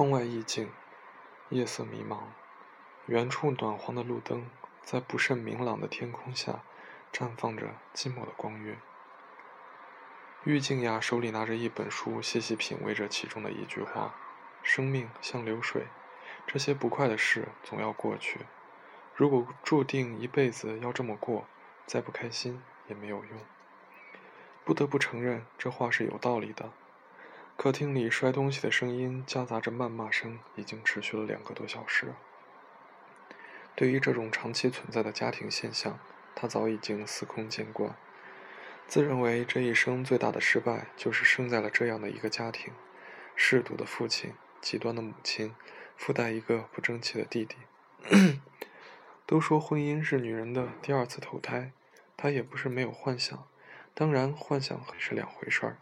窗外意境，夜色迷茫，远处暖黄的路灯在不甚明朗的天空下绽放着寂寞的光晕。郁静雅手里拿着一本书，细细品味着其中的一句话：“生命像流水，这些不快的事总要过去。如果注定一辈子要这么过，再不开心也没有用。”不得不承认，这话是有道理的。客厅里摔东西的声音夹杂着谩骂声，已经持续了两个多小时。对于这种长期存在的家庭现象，他早已经司空见惯，自认为这一生最大的失败就是生在了这样的一个家庭：嗜赌的父亲，极端的母亲，附带一个不争气的弟弟。都说婚姻是女人的第二次投胎，她也不是没有幻想，当然幻想是两回事儿。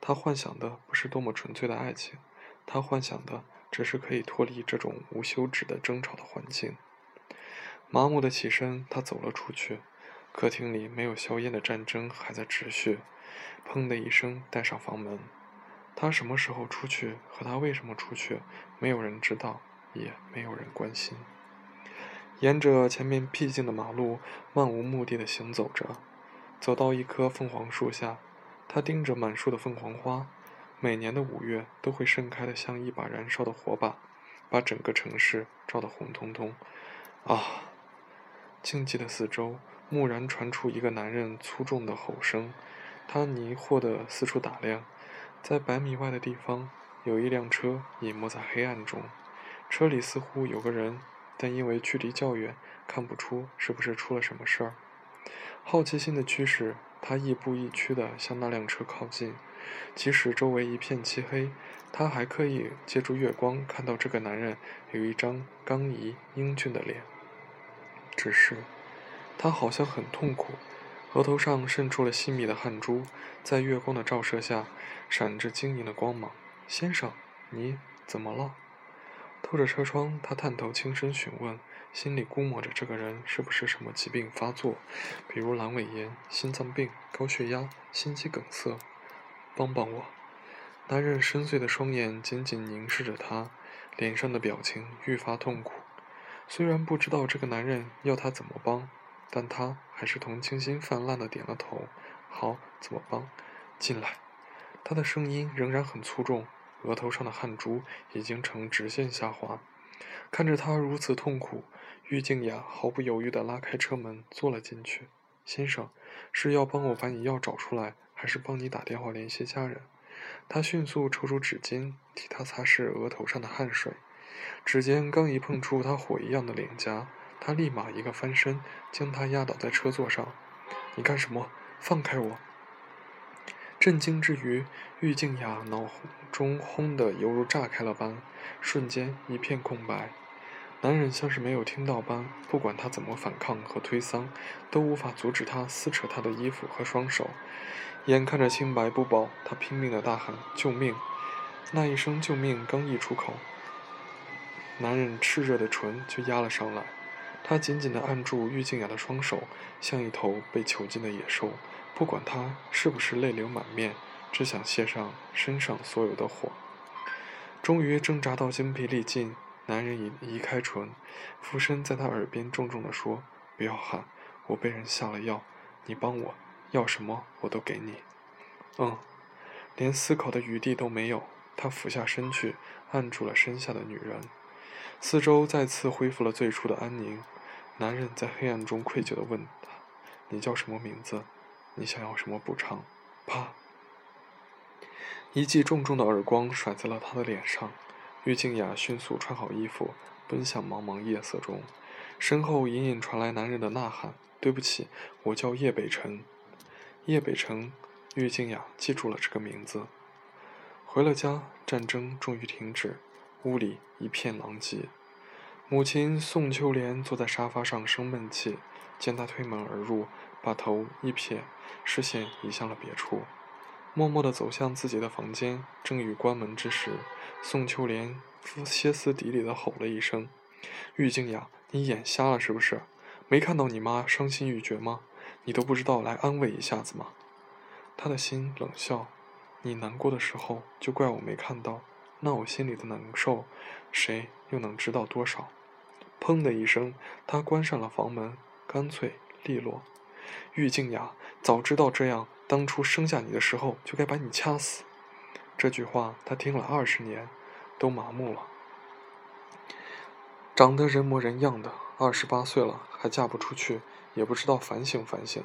他幻想的不是多么纯粹的爱情，他幻想的只是可以脱离这种无休止的争吵的环境。麻木的起身，他走了出去。客厅里没有硝烟的战争还在持续。砰的一声，带上房门。他什么时候出去，和他为什么出去，没有人知道，也没有人关心。沿着前面僻静的马路，漫无目的的行走着，走到一棵凤凰树下。他盯着满树的凤凰花，每年的五月都会盛开的像一把燃烧的火把，把整个城市照得红彤彤。啊！静寂的四周，蓦然传出一个男人粗重的吼声。他迷惑地四处打量，在百米外的地方，有一辆车隐没在黑暗中，车里似乎有个人，但因为距离较远，看不出是不是出了什么事儿。好奇心的驱使。他亦步亦趋地向那辆车靠近，即使周围一片漆黑，他还可以借助月光看到这个男人有一张刚毅英俊的脸。只是，他好像很痛苦，额头上渗出了细密的汗珠，在月光的照射下，闪着晶莹的光芒。先生，你怎么了？透着车窗，他探头轻声询问。心里估摸着这个人是不是什么疾病发作，比如阑尾炎、心脏病、高血压、心肌梗塞。帮帮我！男人深邃的双眼紧紧凝视着他，脸上的表情愈发痛苦。虽然不知道这个男人要他怎么帮，但他还是同情心泛滥的点了头。好，怎么帮？进来。他的声音仍然很粗重，额头上的汗珠已经呈直线下滑。看着他如此痛苦。郁静雅毫不犹豫地拉开车门，坐了进去。先生，是要帮我把你药找出来，还是帮你打电话联系家人？他迅速抽出纸巾，替他擦拭额头上的汗水。指尖刚一碰触他火一样的脸颊，他立马一个翻身，将他压倒在车座上。你干什么？放开我！震惊之余，郁静雅脑中轰的犹如炸开了般，瞬间一片空白。男人像是没有听到般，不管他怎么反抗和推搡，都无法阻止他撕扯他的衣服和双手。眼看着清白不保，他拼命的大喊：“救命！”那一声“救命”刚一出口，男人炽热的唇就压了上来。他紧紧地按住郁静雅的双手，像一头被囚禁的野兽，不管他是不是泪流满面，只想卸上身上所有的火。终于挣扎到精疲力尽。男人移移开唇，俯身在他耳边重重地说：“不要喊，我被人下了药，你帮我，要什么我都给你。”嗯，连思考的余地都没有，他俯下身去，按住了身下的女人。四周再次恢复了最初的安宁。男人在黑暗中愧疚地问他：“你叫什么名字？你想要什么补偿？”啪！一记重重的耳光甩在了他的脸上。郁静雅迅速穿好衣服，奔向茫茫夜色中，身后隐隐传来男人的呐喊：“对不起，我叫叶北辰。”叶北辰，郁静雅记住了这个名字。回了家，战争终于停止，屋里一片狼藉。母亲宋秋莲坐在沙发上生闷气，见他推门而入，把头一撇，视线移向了别处。默默地走向自己的房间，正欲关门之时，宋秋莲歇斯底里地吼了一声：“玉静雅，你眼瞎了是不是？没看到你妈伤心欲绝吗？你都不知道来安慰一下子吗？”他的心冷笑：“你难过的时候就怪我没看到，那我心里的难受，谁又能知道多少？砰的一声，他关上了房门，干脆利落。玉静雅，早知道这样，当初生下你的时候就该把你掐死。这句话他听了二十年，都麻木了。长得人模人样的，二十八岁了还嫁不出去，也不知道反省反省。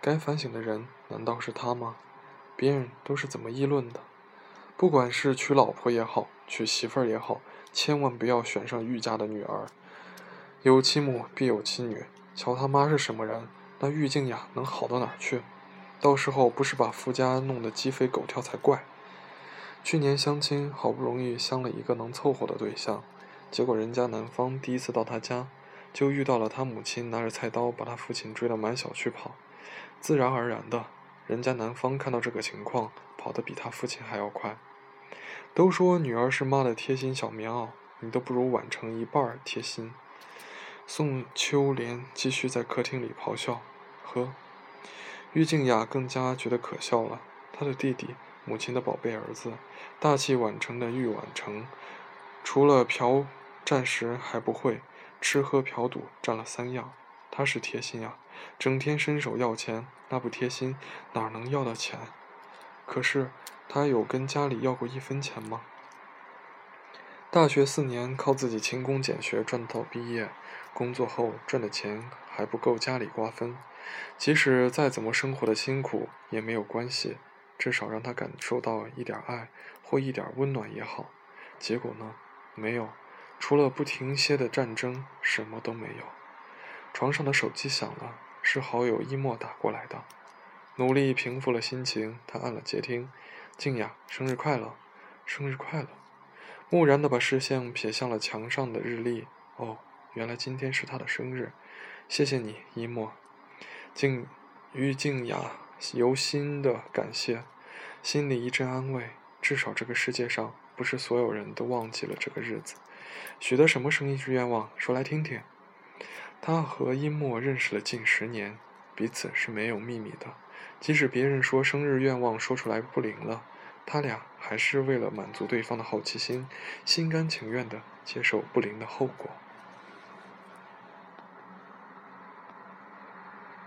该反省的人难道是他吗？别人都是怎么议论的？不管是娶老婆也好，娶媳妇儿也好，千万不要选上玉家的女儿。有其母必有其女，瞧他妈是什么人，那玉静雅能好到哪儿去？到时候不是把夫家弄得鸡飞狗跳才怪。去年相亲，好不容易相了一个能凑合的对象，结果人家男方第一次到他家，就遇到了他母亲拿着菜刀把他父亲追得满小区跑。自然而然的，人家男方看到这个情况，跑得比他父亲还要快。都说女儿是妈的贴心小棉袄，你都不如晚成一半贴心。宋秋莲继续在客厅里咆哮，呵。郁静雅更加觉得可笑了。她的弟弟，母亲的宝贝儿子，大器晚成的郁晚成，除了嫖暂时还不会，吃喝嫖赌占了三样。他是贴心呀，整天伸手要钱，那不贴心哪能要到钱？可是他有跟家里要过一分钱吗？大学四年靠自己勤工俭学赚到毕业，工作后赚的钱还不够家里瓜分，即使再怎么生活的辛苦也没有关系，至少让他感受到一点爱或一点温暖也好。结果呢？没有，除了不停歇的战争，什么都没有。床上的手机响了，是好友一墨打过来的。努力平复了心情，他按了接听：“静雅，生日快乐，生日快乐。”木然的把视线撇向了墙上的日历。哦，原来今天是他的生日。谢谢你，一墨。静，于静雅由心的感谢，心里一阵安慰。至少这个世界上不是所有人都忘记了这个日子。许的什么生日愿望？说来听听。他和一墨认识了近十年，彼此是没有秘密的。即使别人说生日愿望说出来不灵了，他俩还是为了满足对方的好奇心，心甘情愿地接受不灵的后果。